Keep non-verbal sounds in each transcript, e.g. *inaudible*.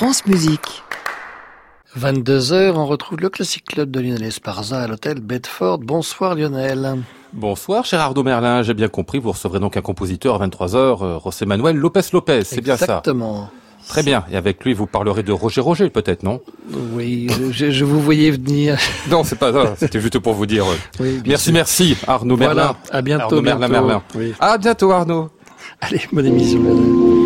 France Musique. 22h, on retrouve le Classic Club de Lionel Esparza à l'hôtel Bedford. Bonsoir Lionel. Bonsoir, cher Arnaud Merlin. J'ai bien compris, vous recevrez donc un compositeur à 23h, euh, José Manuel Lopez Lopez. C'est bien ça Exactement. Très bien. Et avec lui, vous parlerez de Roger Roger, peut-être, non? Oui, je, je vous voyais venir. *laughs* Non, c'est pas ça. C'était juste pour vous dire. Oui, merci, sûr. merci, Arnaud Voilà, Merlin. à bientôt, Arnaud Merlin, bientôt. Merlin. Oui. À bientôt, Arnaud. Allez, bonne émission Lionel.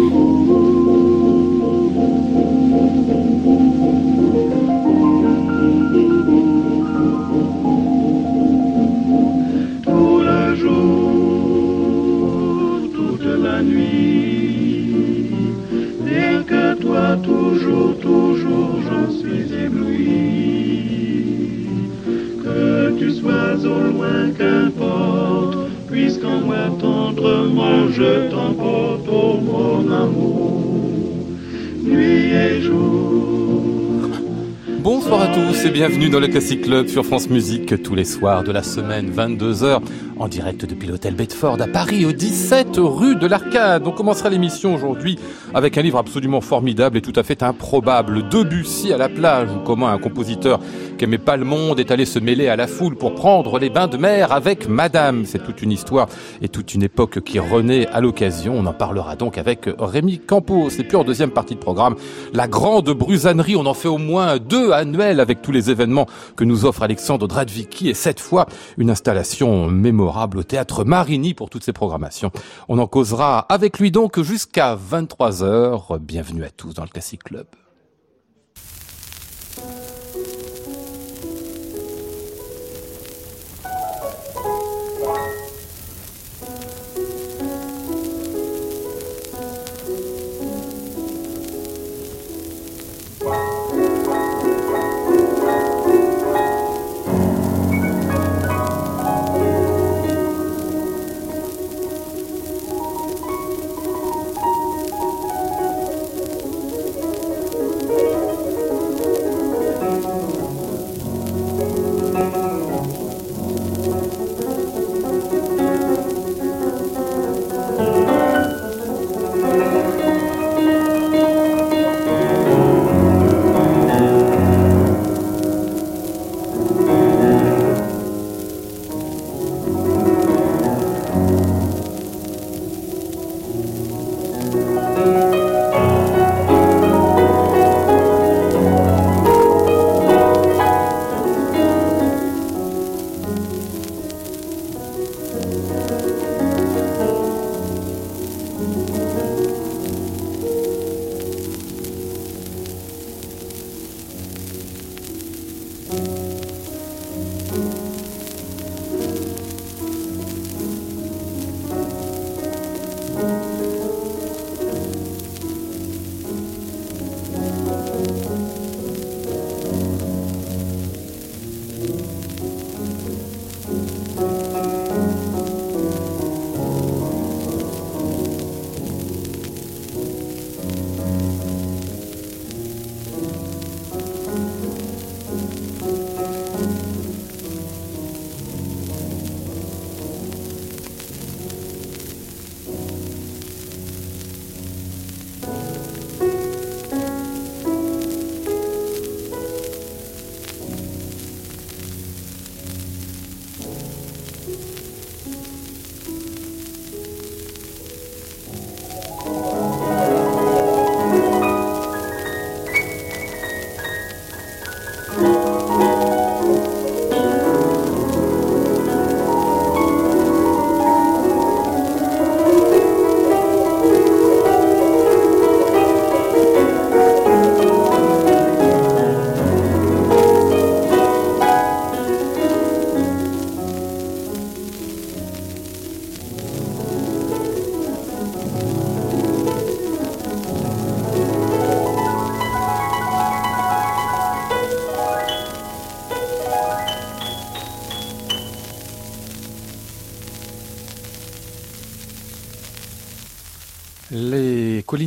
Bienvenue dans le Classic Club sur France Musique tous les soirs de la semaine 22h en direct depuis l'hôtel Bedford à Paris au 17 rue de l'Arcade. On commencera l'émission aujourd'hui avec un livre absolument formidable et tout à fait improbable. Debussy à la plage ou comment un compositeur qui aimait pas le monde est allé se mêler à la foule pour prendre les bains de mer avec Madame. C'est toute une histoire et toute une époque qui renaît à l'occasion. On en parlera donc avec Rémi Campos. Et puis en deuxième partie de programme, la grande brusannerie. On en fait au moins deux annuels avec tous les événements que nous offre Alexandre Dradvicki et cette fois une installation mémorable au théâtre Marigny pour toutes ces programmations. On en causera avec lui donc jusqu'à 23h. Bienvenue à tous dans le Classic Club.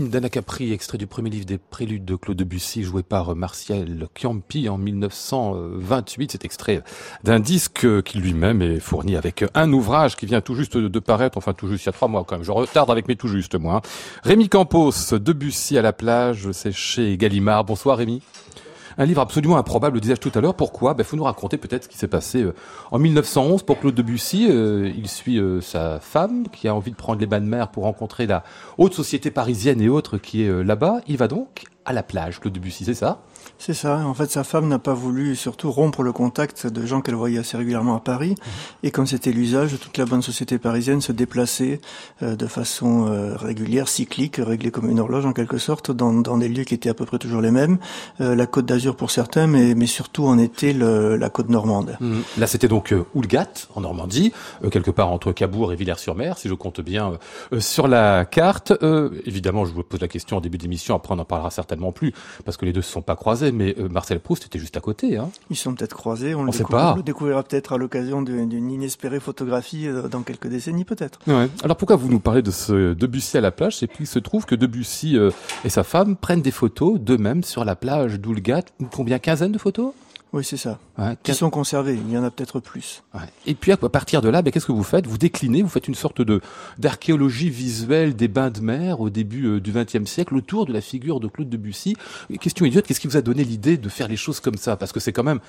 Colline d'Anacapri, extrait du premier livre des Préludes de Claude Debussy, joué par Martial Chiampi en 1928. Cet extrait d'un disque qui lui-même est fourni avec un ouvrage qui vient tout juste de paraître, enfin tout juste il y a trois mois quand même. Je retarde avec mes tout juste moi. Rémi Campos, Debussy à la plage, c'est chez Gallimard. Bonsoir Rémi. Un livre absolument improbable, disais-je tout à l'heure. Pourquoi? Il ben, faut nous raconter peut-être ce qui s'est passé euh, en 1911 pour Claude Debussy. Euh, il suit euh, sa femme qui a envie de prendre les bains de mer pour rencontrer la haute société parisienne et autres qui est là-bas. Il va donc à la plage, Claude Debussy, c'est ça? C'est ça. En fait, sa femme n'a pas voulu surtout rompre le contact de gens qu'elle voyait assez régulièrement à Paris. Mhm. Et comme c'était l'usage, toute la bonne société parisienne se déplaçait euh, de façon euh, régulière, cyclique, réglée comme une horloge en quelque sorte, dans, dans des lieux qui étaient à peu près toujours les mêmes. Euh, la côte d'Azur pour certains, mais, mais surtout en été le, la côte normande. Mhm. Là, c'était donc Oulgat, en Normandie, quelque part entre Cabourg et Villers-sur-Mer, si je compte bien sur la carte. évidemment, je vous pose la question en début d'émission, après on n'en parlera certainement plus, parce que les deux ne se sont pas croisés mais euh, Marcel Proust était juste à côté. Hein. Ils sont peut-être croisés, on, le, découvrira peut-être à l'occasion d'une inespérée photographie euh, dans quelques décennies peut-être. Alors pourquoi vous nous parlez de ce Debussy à la plage? Et puis il se trouve que Debussy euh, et sa femme prennent des photos d'eux-mêmes sur la plage d'Oulgat. Combien? Quinzaine de photos? Oui, c'est ça. qui sont conservés. Il y en a peut-être plus. Et puis à partir de là, ben, qu'est-ce que vous faites? Vous déclinez, vous faites une sorte de d'archéologie visuelle des bains de mer au début euh, du XXe siècle autour de la figure de Claude Debussy. Question idiote, qu'est-ce qui vous a donné l'idée de faire les choses comme ça? Parce que c'est quand même,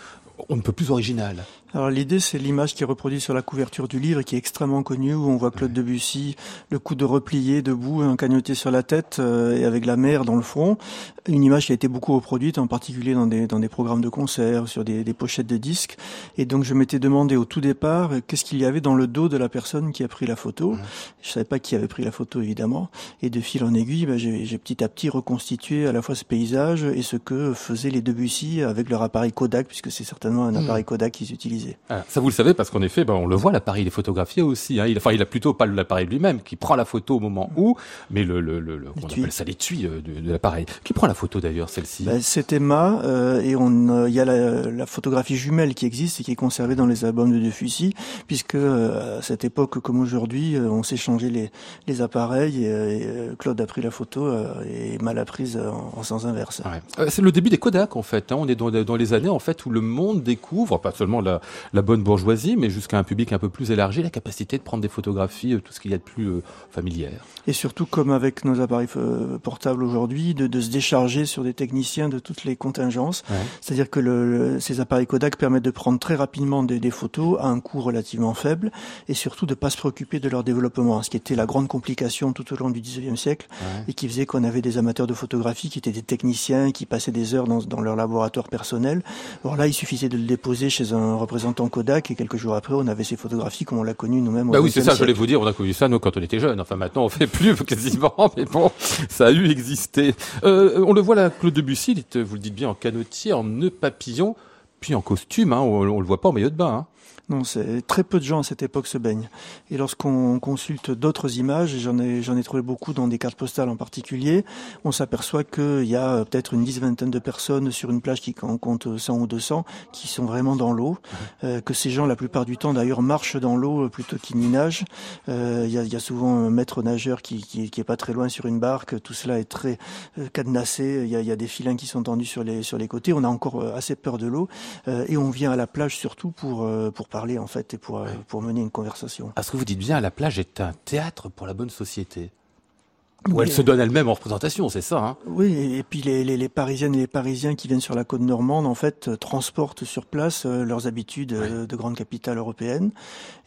on ne peut plus original. Alors l'idée, c'est l'image qui est reproduite sur la couverture du livre et qui est extrêmement connue, où on voit Claude Debussy, le coude replié, debout, un cagnoté sur la tête euh, et avec la mer dans le front. Une image qui a été beaucoup reproduite, en particulier dans des, dans des programmes de concert, sur des, des pochettes de disques. Et donc je m'étais demandé au tout départ qu'est-ce qu'il y avait dans le dos de la personne qui a pris la photo. Mmh. Je savais pas qui avait pris la photo évidemment. Et de fil en aiguille, ben, j'ai petit à petit reconstitué à la fois ce paysage et ce que faisaient les Debussy avec leur appareil Kodak, puisque c'est certainement un mmh. appareil Kodak qu'ils Ah, ça vous le savez parce qu'en effet, ben, on le voit l'appareil, il est photographié aussi. Hein. Il, enfin, il a plutôt pas l'appareil lui-même qui prend la photo au moment où, mais le, le, le, on appelle ça l'étui euh, de, de l'appareil. Qui prend la photo d'ailleurs celle-ci? Ben, C'est Emma euh, et on il y a la, la photographie jumelle qui existe et qui est conservée dans les albums de Defussy, puisque euh, à cette époque comme aujourd'hui, euh, on s'est changé les, les appareils et, euh, Claude a pris la photo et mal apprise en, en sens inverse. C'est le début des Kodak en fait. Hein. On est dans, dans, les années en fait où le monde découvre pas seulement la, la bonne bourgeoisie, mais jusqu'à un public un peu plus élargi, la capacité de prendre des photographies, tout ce qu'il y a de plus familière. Et surtout comme avec nos appareils portables aujourd'hui, de, de, se décharger sur des techniciens de toutes les contingences. C'est-à-dire que le, ces appareils Kodak permettent de prendre très rapidement des, des, photos à un coût relativement faible et surtout de pas se préoccuper de leur développement, ce qui était la grande complication tout au long du 19e siècle et qui faisait qu'on avait des amateurs de photographie qui étaient des techniciens qui passaient des heures dans, dans leur laboratoire personnel. Alors là, il suffisait de le déposer chez un représentant Kodak et quelques jours après, on avait ces photographies comme on l'a connu nous-mêmes. Bah oui, c'est ça, je voulais vous dire, on a connu ça nous quand on était jeunes. Enfin maintenant, on fait plus *laughs* quasiment, mais bon, ça a eu existé. Euh, on le voit là, Claude Debussy, vous le dites bien en canotier, en nœud papillon. Puis en costume, hein, on, on le voit pas en maillot de bain. Hein. Non, c'est très peu de gens à cette époque se baignent. Et lorsqu'on consulte d'autres images, et j'en ai, j'en ai trouvé beaucoup dans des cartes postales en particulier, on s'aperçoit qu'il y a peut-être une dix vingtaine de personnes sur une plage qui en compte 100 ou 200 qui sont vraiment dans l'eau. Euh, que ces gens, la plupart du temps d'ailleurs, marchent dans l'eau plutôt qu'ils n'y nagent. Euh, il y, a, y, a, souvent un maître nageur qui, qui, qui, est pas très loin sur une barque. Tout cela est très euh, cadenassé. Il y, a, y a, des filins qui sont tendus sur les, sur les côtés. On a encore euh, assez peur de l'eau. Euh, et on vient à la plage surtout pour, pour parler en fait et pour, euh, pour mener une conversation. À ce que vous dites bien, la plage est un théâtre pour la bonne société. Ou elle se donne elle-même en représentation, c'est ça. Hein oui, et puis les, les, les, Parisiennes et les Parisiens qui viennent sur la côte normande, en fait, euh, transportent sur place euh, leurs habitudes euh, de grande capitale européenne,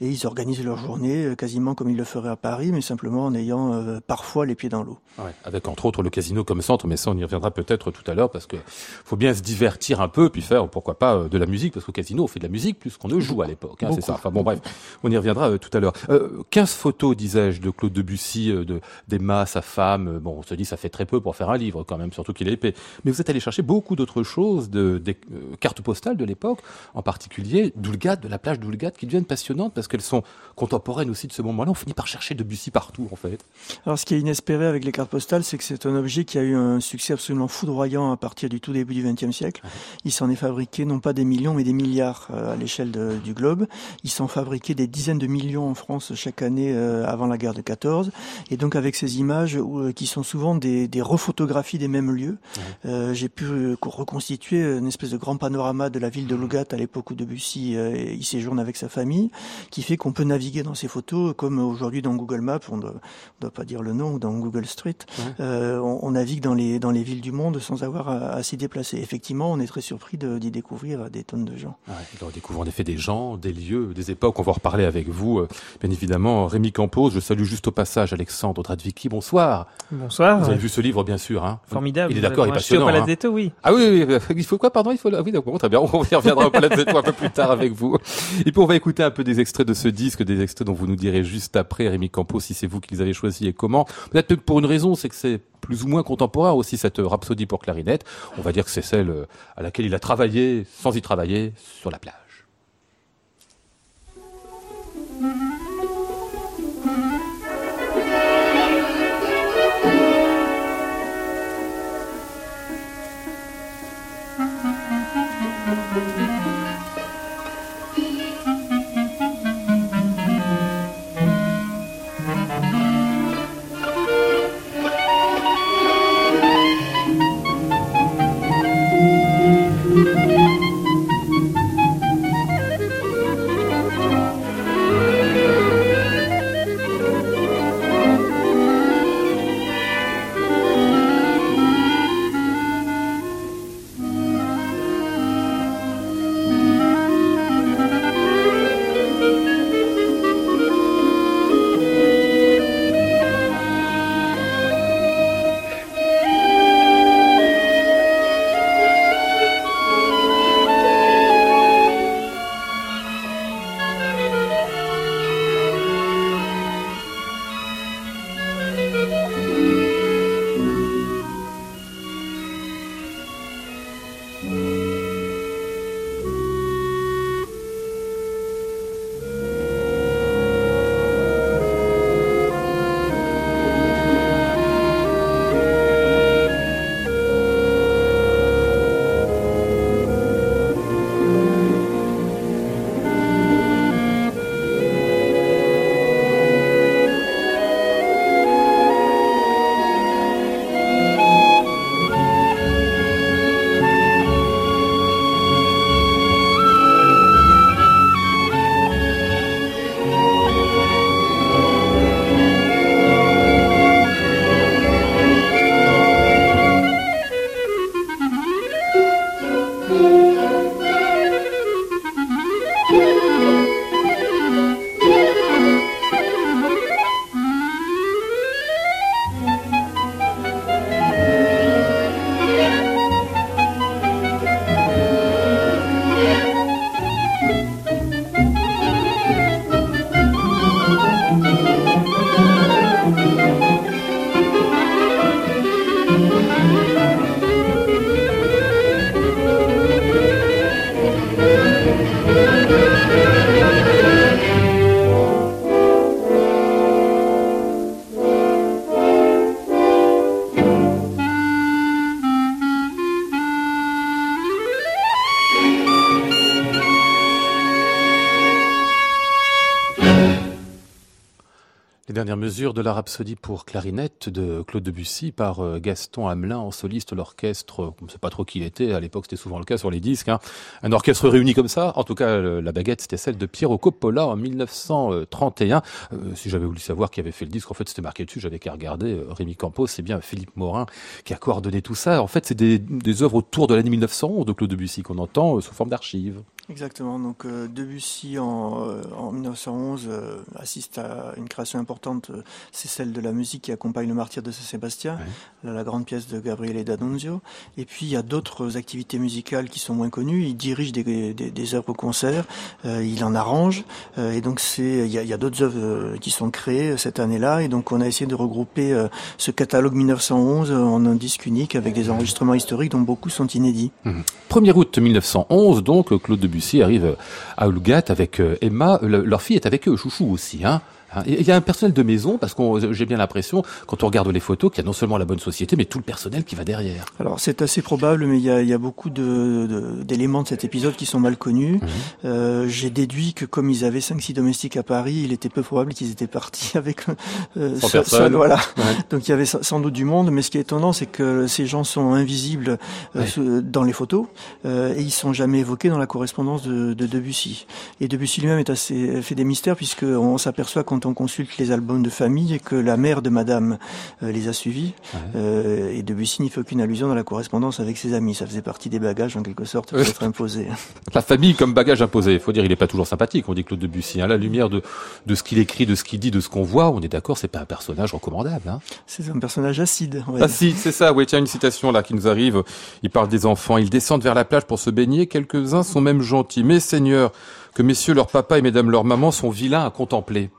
et ils organisent leur journée quasiment comme ils le feraient à Paris, mais simplement en ayant parfois les pieds dans l'eau. Ouais, avec entre autres le casino comme centre, mais ça on y reviendra peut-être tout à l'heure, parce que faut bien se divertir un peu, puis faire, pourquoi pas, de la musique, parce qu'au casino on fait de la musique plus qu'on ne joue à l'époque, hein, c'est ça. Enfin bon bref, on y reviendra tout à l'heure. Euh, 15 photos, disais-je, de Claude Debussy, de d'Emma, sa femme. Euh, bon, on se dit ça fait très peu pour faire un livre quand même, surtout qu'il est épais. Mais vous êtes allé chercher beaucoup d'autres choses, de, des euh, cartes postales de l'époque, en particulier d'Oulgat, de la plage d'Oulgat, qui deviennent passionnantes parce qu'elles sont contemporaines aussi de ce moment-là. On finit par chercher Debussy partout, en fait. Alors, ce qui est inespéré avec les cartes postales, c'est que c'est un objet qui a eu un succès absolument foudroyant à partir du tout début du XXe siècle. Il s'en est fabriqué non pas des millions, mais des milliards euh, à l'échelle du globe. Ils s'en fabriquaient des dizaines de millions en France chaque année avant la guerre de 14. Et donc, avec ces images, images où, qui sont souvent des, des refotographies des mêmes lieux. J'ai pu reconstituer une espèce de grand panorama de la ville de Lugat à l'époque où Debussy y séjourne avec sa famille, qui fait qu'on peut naviguer dans ces photos comme aujourd'hui dans Google Maps, on ne doit, pas dire le nom, ou dans Google Street, on, on, navigue dans les, dans les villes du monde sans avoir à, à s'y déplacer. Effectivement, on est très surpris d'y découvrir des tonnes de gens. Ouais, on découvre en effet des gens, des lieux, des époques. On va en reparler avec vous, euh, bien évidemment. Rémi Campos, je salue juste au passage Alexandre Dradvicki. Bonsoir. Bonsoir. Vous avez vu ce livre, bien sûr. Hein Formidable. Il est d'accord, il est passionnant. Au Palazzetto, hein. oui. Ah oui, oui, il faut quoi, pardon? Il faut ah oui, d'accord, très bien. On y reviendra au Palazzetto un peu plus tard avec vous. Et puis on va écouter un peu des extraits de ce disque, des extraits dont vous nous direz juste après, Rémi Campos, si c'est vous qui les avez choisis et comment. Peut-être pour une raison, c'est que c'est plus ou moins contemporain aussi cette rhapsodie pour clarinette. On va dire que c'est celle euh, à laquelle il a travaillé, sans y travailler, sur la plage. Mesure de la rhapsodie pour clarinette de Claude Debussy par euh, Gaston Hamelin en soliste l'orchestre, on ne sait pas trop qui il était, à l'époque c'était souvent le cas sur les disques, hein. un orchestre réuni comme ça, en tout cas la baguette c'était celle de Piero Coppola en 1931. Euh, si j'avais voulu savoir qui avait fait le disque, en fait c'était marqué dessus, j'avais qu'à regarder, euh, Rémi Campos, c'est bien Philippe Morin qui a coordonné tout ça. En fait c'est des, des œuvres autour de l'année 1911 de Claude Debussy qu'on entend sous forme d'archives. Exactement. Donc Debussy en, en 1911 assiste à une création importante c'est celle de la musique qui accompagne le martyr de Saint-Sébastien, la, grande pièce de Gabriele D'Annunzio. Et puis il y a d'autres activités musicales qui sont moins connues. Il dirige des, des, œuvres concerts, euh, il en arrange, euh, et donc c'est il y a, d'autres œuvres euh, qui sont créées cette année-là. Et donc on a essayé de regrouper ce catalogue 1911 en un disque unique avec des enregistrements historiques dont beaucoup sont inédits. 1er août 1911, donc Claude Debussy arrive à Oulgat avec Emma. leur fille est avec eux, Chouchou aussi, Hein, Il y a un personnel de maison, parce que j'ai bien l'impression, quand on regarde les photos, qu'il y a non seulement la bonne société, mais tout le personnel qui va derrière. Alors c'est assez probable, mais il y a, il y a beaucoup de- de- d'éléments de, cet épisode qui sont mal connus. Mhm. Euh, J'ai déduit que comme ils avaient 5-6 domestiques à Paris, il était peu probable qu'ils étaient partis *laughs* avec euh, seul- voilà. Ouais. Donc il y avait sans doute du monde, mais ce qui est étonnant, c'est que ces gens sont invisibles euh, Ouais. dans les photos euh, et ils sont jamais évoqués dans la correspondance de, de Debussy. Et Debussy lui-même est assez fait des mystères puisque on s'aperçoit quand on consulte les albums de famille que la mère de Madame euh, les a suivis Ouais. euh, et Debussy n'y fait aucune allusion dans la correspondance avec ses amis. Ça faisait partie des bagages en quelque sorte pour être imposé. *laughs* La famille comme bagage imposé. Il faut dire, il n'est pas toujours sympathique. On dit Claude Debussy. Hein. À la lumière de, de ce qu'il écrit, de ce qu'il dit, de ce qu'on voit, on est d'accord, c'est pas un personnage recommandable. Hein. C'est un personnage acide. on va Ah c'est ça. Oui, tiens, une citation là qui nous arrive. Il parle des enfants. Ils descendent vers la plage pour se baigner. Quelques-uns sont même gentils. Mais Seigneur, que messieurs leur papa et mesdames leur maman sont vilains à contempler.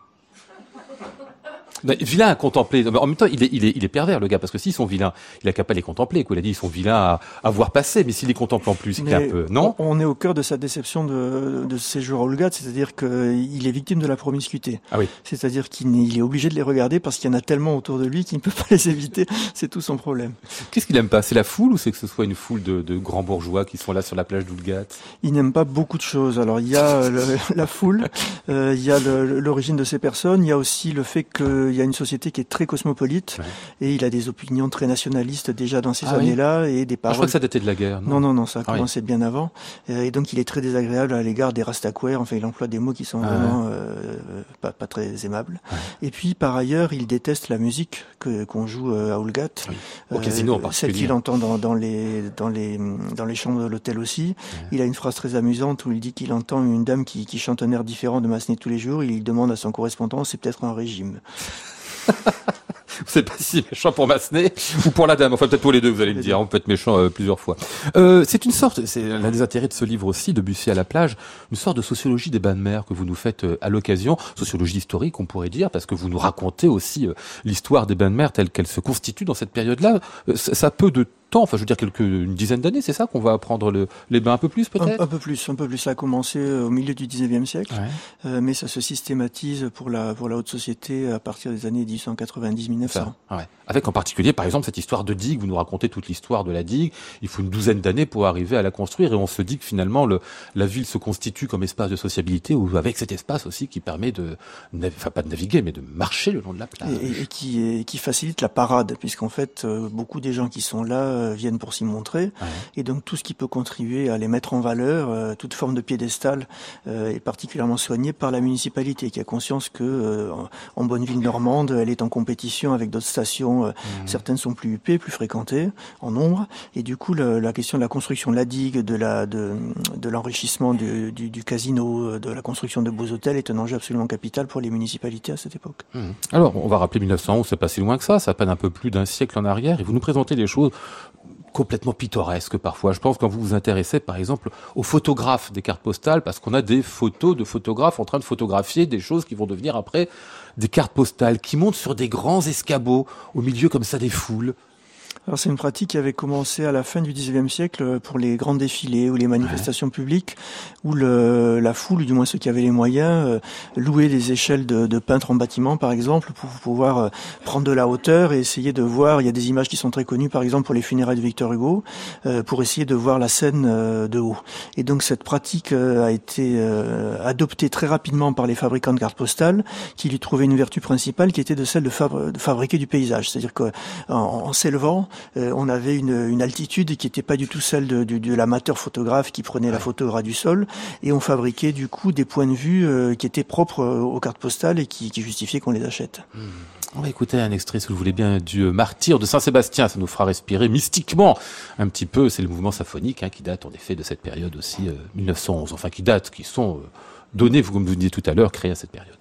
Mais vilains à contempler. En même temps, il est, il est, il est pervers le gars parce que s'ils sont vilains, il a qu'à pas les contempler. Quoi. Il a dit ils sont vilains à, à voir passer. Mais s'il les contemple en plus, il un peu non. on, est au cœur de sa déception de, de ce séjour à Olgat, c'est-à-dire qu'il est victime de la promiscuité. Ah oui. C'est-à-dire qu'il est obligé de les regarder parce qu'il y en a tellement autour de lui qu'il ne peut pas *laughs* les éviter. C'est tout son problème. Qu'est-ce qu'il aime pas? C'est la foule ou c'est que ce soit une foule de, de grands bourgeois qui sont là sur la plage d'Oulgat? Il n'aime pas beaucoup de choses. Alors il y a euh, le- *laughs* la foule, euh, il y a l'origine de ces personnes, il y a aussi le fait qu'il y a une société qui est très cosmopolite Ouais. et il a des opinions très nationalistes déjà dans ces Ah oui années-là et des Ah, Je paroles crois que ça datait de la guerre. Non, non, non, ça a Ah oui. commencé bien avant. Euh, Et donc, il est très désagréable à l'égard des Rastaquaires. Enfin, il emploie des mots qui sont vraiment euh, pas, pas très aimables. Et puis, par ailleurs, il déteste la musique que qu'on joue euh, à Oulgat. Oui. Au casino en Celle particulier. qu'il entend dans, dans les dans les dans les chambres de l'hôtel aussi. Il a une phrase très amusante où il dit qu'il entend une dame qui, qui chante un air différent de Massenet tous les jours. Il demande à son correspondant, c'est peut-être un régime. *laughs* C'est pas si méchant pour Massenet ou pour la dame. Enfin, peut-être pour les deux, vous allez me dire. On peut être méchant euh, plusieurs fois. Euh, c'est une sorte, c'est l'un des intérêts de ce livre aussi, de Bussy à la plage, une sorte de sociologie des bains de mer que vous nous faites euh, à l'occasion. Sociologie historique, on pourrait dire, parce que vous nous racontez aussi l'histoire des bains de mer telle qu'elle se constitue dans cette période-là. Ça, ça a peu de temps, enfin, je veux dire quelques, une dizaine d'années, c'est ça qu'on va apprendre le, les bains un peu plus, peut-être? un peu plus, un peu plus. Ça a commencé euh, au milieu du 19e siècle. Ouais. Euh, mais ça se systématise pour la pour la haute société à partir des années 1890-1900. Ça, ouais. Avec en particulier, par exemple, cette histoire de digue. Vous nous racontez toute l'histoire de la digue. Il faut une douzaine d'années pour arriver à la construire, et on se dit que finalement, le, la ville se constitue comme espace de sociabilité, ou avec cet espace aussi qui permet de, enfin pas de naviguer, mais de marcher le long de la plage. Et, et- et qui, est- qui facilite la parade, puisqu'en fait, euh, beaucoup des gens qui sont là euh, viennent pour s'y montrer, Ouais. et donc tout ce qui peut contribuer à les mettre en valeur, euh, toute forme de piédestal, euh, est particulièrement soigné par la municipalité, qui a conscience que en- bonne ville normande, elle est en compétition avec d'autres stations. euh, Certaines sont plus huppées, plus fréquentées en nombre, et du coup, le- la question de la construction de la digue, de la de, de l'enrichissement du, du, du casino, de la construction de beaux hôtels est un enjeu absolument capital pour les municipalités à cette époque. Mhm. Alors, on va rappeler 1911, c'est pas si loin que ça, ça peine un peu plus d'un siècle en arrière, et vous nous présentez des choses complètement pittoresques parfois. Je pense quand vous vous intéressez, par exemple, aux photographes des cartes postales, parce qu'on a des photos de photographes en train de photographier des choses qui vont devenir après des cartes postales, qui montent sur des grands escabeaux, au milieu comme ça des foules. Alors c'est une pratique qui avait commencé à la fin du XIXe siècle euh, pour les grands défilés ou les manifestations publiques, où le, la foule, ou du moins ceux qui avaient les moyens, euh, louaient des échelles de, de peintres en bâtiment, par exemple, pour pouvoir euh, prendre de la hauteur et essayer de voir. Il y a des images qui sont très connues, par exemple pour les funérailles de Victor Hugo, pour essayer de voir la scène de haut. Et donc cette pratique a été adoptée très rapidement par les fabricants de cartes postales, qui lui trouvaient une vertu principale, qui était de celle de, fabri- de fabriquer du paysage, c'est-à-dire qu'en en s'élevant, on avait une, une altitude qui n'était pas du tout celle de, de, de l'amateur photographe qui prenait la photo au ras du sol, et on fabriquait du coup des points de vue euh, qui étaient propres euh, aux cartes postales et qui, qui justifiaient qu'on les achète. On va écouter un extrait, si vous le voulez bien, du euh, Martyr de Saint-Sébastien. Ça nous fera respirer mystiquement un petit peu. C'est le mouvement symphonique hein, qui date en effet de cette période aussi, euh, 1911. Enfin, qui date, qui sont euh, donnés, vous, comme vous disiez tout à l'heure, créés à cette période.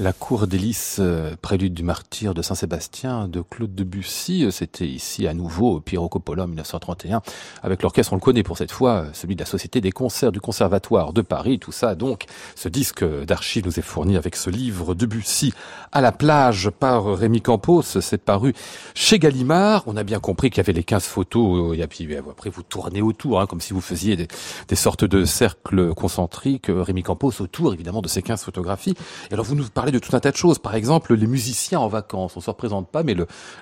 La cour d'hélice, euh, prélude du martyr de Saint-Sébastien de Claude Debussy. Euh, c'était ici à nouveau au Pirocopole en 1931 avec l'orchestre, on le connaît pour cette fois, euh, celui de la Société des concerts du Conservatoire de Paris. Tout ça, donc, ce disque d'archives nous est fourni avec ce livre Debussy à la plage par Rémi Campos. C'est paru chez Gallimard. On a bien compris qu'il y avait les 15 photos et puis après vous tournez autour, hein, comme si vous faisiez des, des, sortes de cercles concentriques. Rémi Campos autour, évidemment, de ces 15 photographies. Et alors vous nous parlez de tout un tas de choses. Par exemple, les musiciens en vacances. On se représente pas, mais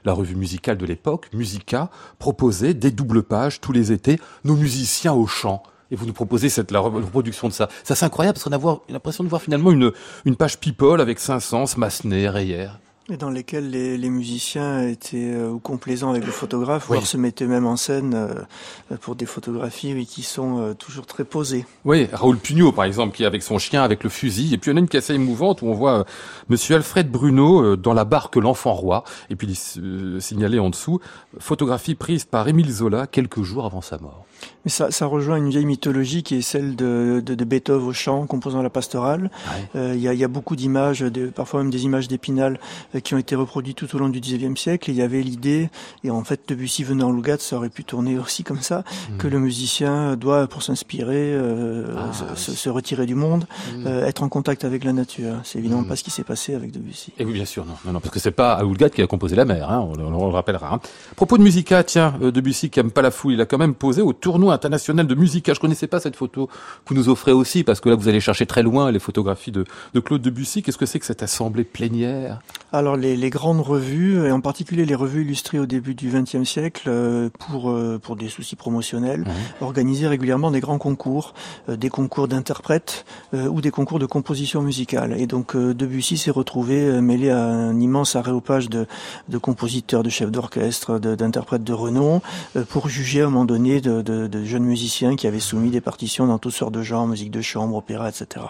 la revue musicale de l'époque, Musica, proposait des doubles pages tous les étés, nos musiciens au chant et vous nous proposez cette la reproduction de ça. Ça c'est incroyable parce qu'on a l'impression de voir finalement une, une page People avec Saint-Saëns, Massenet, Reyer. Et dans lesquels les, les musiciens étaient euh, complaisants avec le photographe, voire se mettaient même en scène euh, pour des photographies oui, qui sont euh, toujours très posées. Oui, Raoul Pugnot par exemple, qui est avec son chien, avec le fusil. Et puis on a une cassette émouvante où on voit Monsieur Alfred Bruno dans la barque L'Enfant Roi. Et puis il signalé en dessous, photographie prise par Émile Zola quelques jours avant sa mort. Mais ça, ça rejoint une vieille mythologie qui est celle de, de, de Beethoven au chant, composant la pastorale. Il y, a, y, a, beaucoup d'images, parfois même des images d'Épinal qui ont été reproduits tout au long du XIXe siècle. il y avait l'idée, et en fait Debussy venant en Lougat, ça aurait pu tourner aussi comme ça, que hmm. le musicien doit, pour s'inspirer, euh, ah, se, se, retirer du monde, euh, être en contact avec la nature. C'est évidemment hmm. pas ce qui s'est passé avec Debussy. Et oui, bien sûr, non, non, non parce que c'est pas à Lougat qui a composé la mer, hein, on, on, le rappellera. Hein. Propos de Musica, tiens, euh, Debussy qui aime pas la foule, il a quand même posé au tournoi international de Musica. Je connaissais pas cette photo que vous nous offrez aussi, parce que là vous allez chercher très loin les photographies de, de Claude Debussy. Qu'est-ce que c'est que cette assemblée plénière? Alors les, les grandes revues, et en particulier les revues illustrées au début du XXe siècle, euh, pour euh, pour des soucis promotionnels, organisaient régulièrement des grands concours, euh, des concours d'interprètes ou des concours de composition musicale. Et donc Debussy s'est retrouvé mêlé à un immense aréopage de, de compositeurs, de chefs d'orchestre, d'interprètes de, renom, pour juger à un moment donné de, de, de, jeunes musiciens qui avaient soumis des partitions dans toutes sortes de genres, musique de chambre, opéra, etc.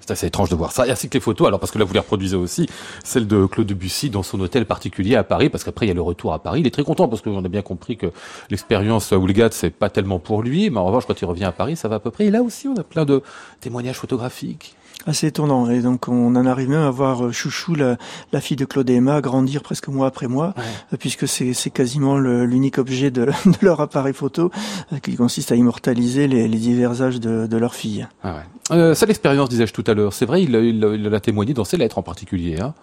C'est assez étrange de voir ça. Et ainsi que les photos, alors parce que là vous les reproduisez aussi, celle de Claude Debussy dans son hôtel particulier à Paris, parce qu'après il y a le retour à Paris. Il est très content parce qu'on a bien compris que l'expérience à Oulgat c'est pas tellement pour lui, mais en revanche quand il revient à Paris ça va à peu près. Et là aussi on a plein de témoignages photographiques assez étonnant. Et donc on en arrive même à voir euh, Chouchou, la, la fille de Claude et Emma, grandir presque mois après mois, ouais. puisque c'est quasiment l'unique objet de, *laughs* de, leur appareil photo euh, qui consiste à immortaliser les, les divers âges de, de leur fille. Ah ouais. euh, ça l'expérience, disais-je tout à l'heure. C'est vrai, il l'a témoigné dans ses lettres en particulier. Hein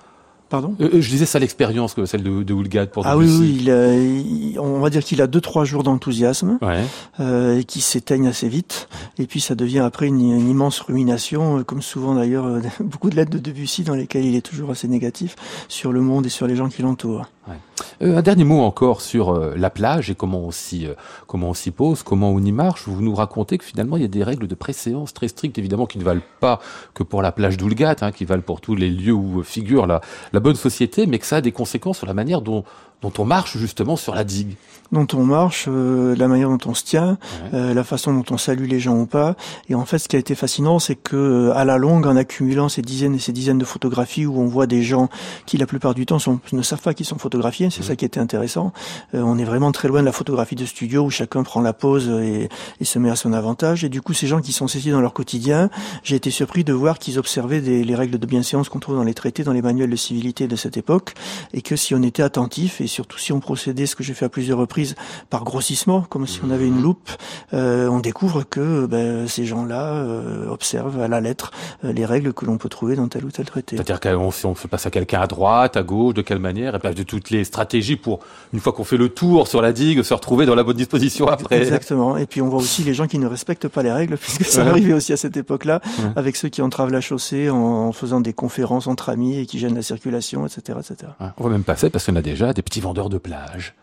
Pardon euh, Je disais ça l'expérience, celle de, de pour Ah oui, oui il, a, il, on va dire qu'il a deux trois jours d'enthousiasme ouais. euh, et qui s'éteignent assez vite. Et puis ça devient après une, une immense rumination, euh, comme souvent d'ailleurs euh, *laughs* beaucoup de lettres de Debussy dans lesquelles il est toujours assez négatif sur le monde et sur les gens qui l'entourent. Euh, un dernier mot encore sur euh, la plage et comment on s'y euh, comment on s'y pose, comment on y marche. Vous nous racontez que finalement il y a des règles de préséance très strictes, évidemment, qui ne valent pas que pour la plage d'Oulgat, hein, qui valent pour tous les lieux où figure la bonne société, mais que ça a des conséquences sur la manière dont dont on marche justement sur la digue dont on marche, euh, la manière dont on se tient, ouais. euh, la façon dont on salue les gens ou pas. Et en fait, ce qui a été fascinant, c'est que euh, à la longue, en accumulant ces dizaines et ces dizaines de photographies où on voit des gens qui, la plupart du temps, sont, ne savent pas qu'ils sont photographiés, c'est mmh. ça qui était intéressant. Euh, on est vraiment très loin de la photographie de studio où chacun prend la pose et, et, se met à son avantage. Et du coup, ces gens qui sont saisis dans leur quotidien, j'ai été surpris de voir qu'ils observaient des, les règles de bienséance qu'on trouve dans les traités, dans les manuels de civilité de cette époque, et que si on était attentif et surtout si on procédait, ce que j'ai fait à plusieurs reprises, par grossissement, comme si on avait une loupe, euh, on découvre que ben, ces gens-là euh, observent à la lettre euh, les règles que l'on peut trouver dans tel ou tel traité. C'est-à-dire qu'on on fait passer à quelqu'un à droite, à gauche, de quelle manière, et puis de toutes les stratégies pour, une fois qu'on fait le tour sur la digue, se retrouver dans la bonne disposition après. Exactement. Et puis on voit aussi les gens qui ne respectent pas les règles, *laughs* puisque ça arrivait aussi à cette époque-là, avec ceux qui entravent la chaussée en, en, faisant des conférences entre amis et qui gênent la circulation, etc. etc. On va même passer parce qu'on a déjà des petits vendeurs de plage.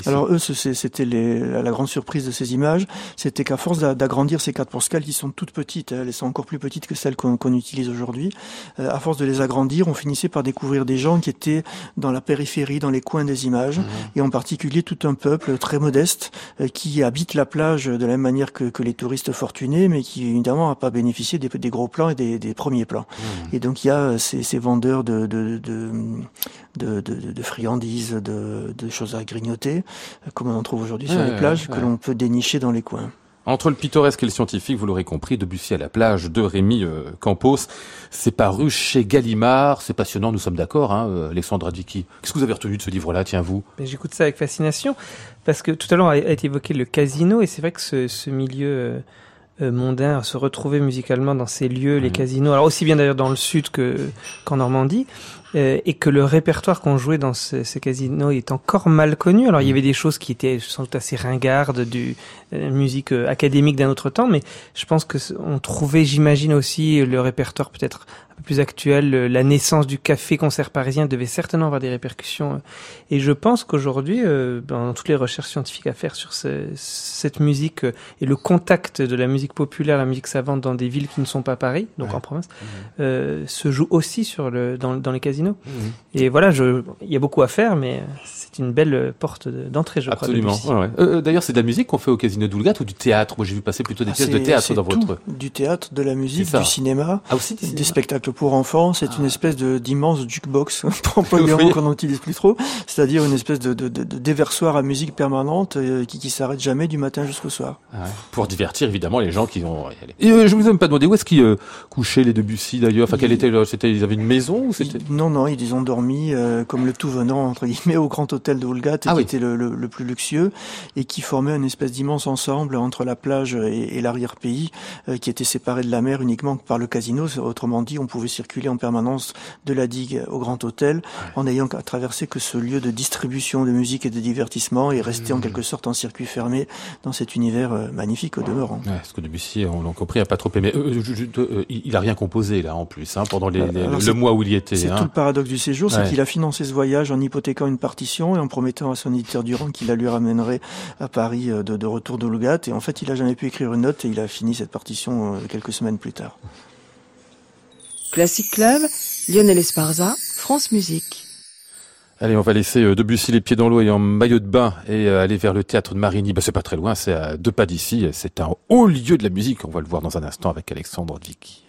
Ici. Alors eux, c'était la grande surprise de ces images, c'était qu'à force d'agrandir ces 4 postales qui sont toutes petites, elles sont encore plus petites que celles qu'on qu utilise aujourd'hui, euh, à force de les agrandir, on finissait par découvrir des gens qui étaient dans la périphérie, dans les coins des images, mmh. et en particulier tout un peuple très modeste euh, qui habite la plage de la même manière que, que, les touristes fortunés, mais qui évidemment n'a pas bénéficié des, des, gros plans et des, des premiers plans. Mmh. Et donc il y a euh, ces, ces vendeurs de, de, de, de, de, de friandises, de, de choses à grignoter, comme on en trouve aujourd'hui ouais, sur les plages, ouais. que l'on peut dénicher dans les coins. Entre le pittoresque et le scientifique, vous l'aurez compris, Debussy à la plage de Rémi euh, Campos, c'est paru chez Gallimard, c'est passionnant, nous sommes d'accord, hein, euh, Alexandre Adviki. Qu'est-ce que vous avez retenu de ce livre-là, tiens vous J'écoute ça avec fascination, parce que tout à l'heure a été évoqué le casino, et c'est vrai que ce, ce milieu euh, euh, mondain, se retrouver musicalement dans ces lieux, les Mhm. casinos, alors aussi bien d'ailleurs dans le sud que qu'en Normandie, euh, et que le répertoire qu'on jouait dans ce- ces casinos est encore mal connu. Alors il y avait des choses qui étaient sans doute assez ringardes, du euh, musique euh, académique d'un autre temps, mais je pense que on trouvait, j'imagine aussi, le répertoire peut-être un peu plus actuel. La naissance du café-concert parisien devait certainement avoir des répercussions. Et je pense qu'aujourd'hui, ben, dans toutes les recherches scientifiques à faire sur ce- cette musique et le contact de la musique populaire, la musique savante dans des villes qui ne sont pas Paris, donc Ouais. en province, se joue aussi sur le, dans, dans les casinos. Et voilà, il y a beaucoup à faire, mais c'est une belle porte de- d'entrée, je Absolument. crois. ouais, ouais. Euh, D'ailleurs, c'est de la musique qu'on fait au Casino d'Oulgat ou du théâtre? Moi, j'ai vu passer plutôt des Ah, pièces de théâtre dans tout, votre... Du théâtre, de la musique, du cinéma. Ah, aussi des Des spectacles pour enfants, c'est une espèce de d'immense jukebox, *laughs* *laughs* mot qu'on n'utilise plus trop, c'est-à-dire une espèce de, de, de, de déversoir à musique permanente euh, qui, qui s'arrête jamais du matin jusqu'au soir. Ah ouais. Pour divertir évidemment les gens qui vont y aller. Et euh, je vous ai même pas demandé où est-ce qu'ils euh, couchaient les Debussy d'ailleurs. Enfin, quel Ils- était leur- c'était Ils avaient une maison ou c'était Ils- non, non, ils ont dormi euh, comme le tout venant entre guillemets au grand hôtel de Houlgat, Ah qui oui. était le, le, le plus luxueux et qui formait une espèce d'immense ensemble entre la plage et, et l'arrière-pays, euh, qui était séparé de la mer uniquement par le casino. Autrement dit, on pouvait circuler en permanence de la digue au grand hôtel en n'ayant qu'à traverser que ce lieu de distribution de musique et de divertissement et rester Mmh. en quelque sorte en circuit fermé dans cet univers euh, magnifique au demeurant. Ouais, parce que Debussy, on l'a compris, a pas trop aimé. Euh, je- je- euh, il a rien composé là en plus, hein, pendant les, Euh, les- alors le mois où il y était. Hein. tout paradoxe du séjour, c'est Ouais. qu'il a financé ce voyage en hypothéquant une partition et en promettant à son éditeur Durand qu'il la lui ramènerait à Paris euh, de, de retour de Lugat. Et en fait, il a jamais pu écrire une note et il a fini cette partition euh, quelques semaines plus tard. Classic Club, Lionel Esparza, France Musique. Allez, on va laisser euh, Debussy les pieds dans l'eau et en maillot de bain et aller vers le théâtre de Marigny. Bah, c'est pas très loin, c'est à deux pas d'ici. C'est un haut lieu de la musique. On va le voir dans un instant avec Alexandre Vicky.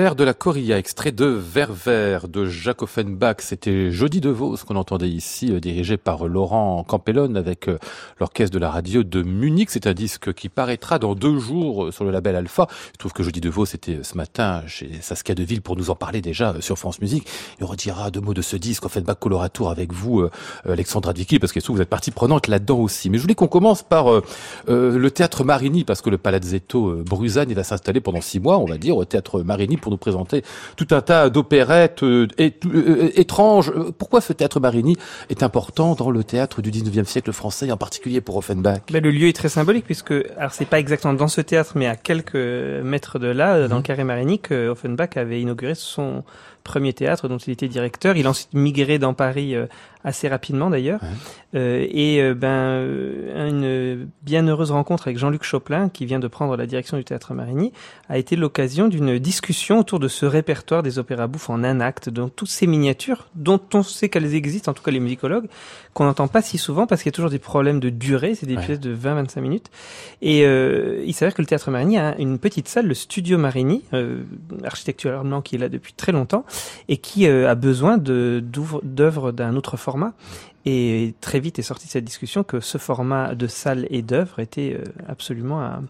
Vers de la Corilla, extrait de Vers vert de Jacques Offenbach. C'était Jeudi de Vos qu'on entendait ici, euh, dirigé par Laurent Campellone avec euh, l'orchestre de la radio de Munich. C'est un disque qui paraîtra dans deux jours euh, sur le label Alpha. Je trouve que Jeudi de Vos, c'était ce matin chez Saskia Deville pour nous en parler déjà sur France Musique. Il redira deux mots de ce disque Offenbach Coloratour avec vous, Alexandra Dicky, parce que vous êtes partie prenante là-dedans aussi. Mais je voulais qu'on commence par le théâtre Marini, parce que le Palazzetto Brusagne va s'installer pendant six mois, on va dire, au théâtre Marini pour nous présenter tout un tas d'opérettes euh, euh, étranges. Pourquoi ce théâtre Marini est important dans le théâtre du 19e siècle français, et en particulier pour Offenbach? Le lieu est très symbolique puisque, alors c'est pas exactement dans ce théâtre, mais à quelques mètres de là, dans le mhm. carré Marini, que Offenbach avait inauguré son premier théâtre dont il était directeur. Il a ensuite migré dans Paris euh, assez rapidement d'ailleurs. Euh, et euh, ben une bien heureuse rencontre avec Jean-Luc Choplin, qui vient de prendre la direction du théâtre Marigny, a été l'occasion d'une discussion autour de ce répertoire des opéras bouffes en un acte, dont toutes ces miniatures, dont on sait qu'elles existent, en tout cas les musicologues, qu'on n'entend pas si souvent parce qu'il y a toujours des problèmes de durée, c'est des pièces de 20-25 minutes. Et il s'avère que le théâtre Marigny a une petite salle, le studio Marigny, architecturalement qui est là depuis très longtemps, et qui euh, a besoin d'œuvres d'un autre format format. Et très vite est sortie cette discussion que ce format de salle et d'œuvre était euh, absolument à,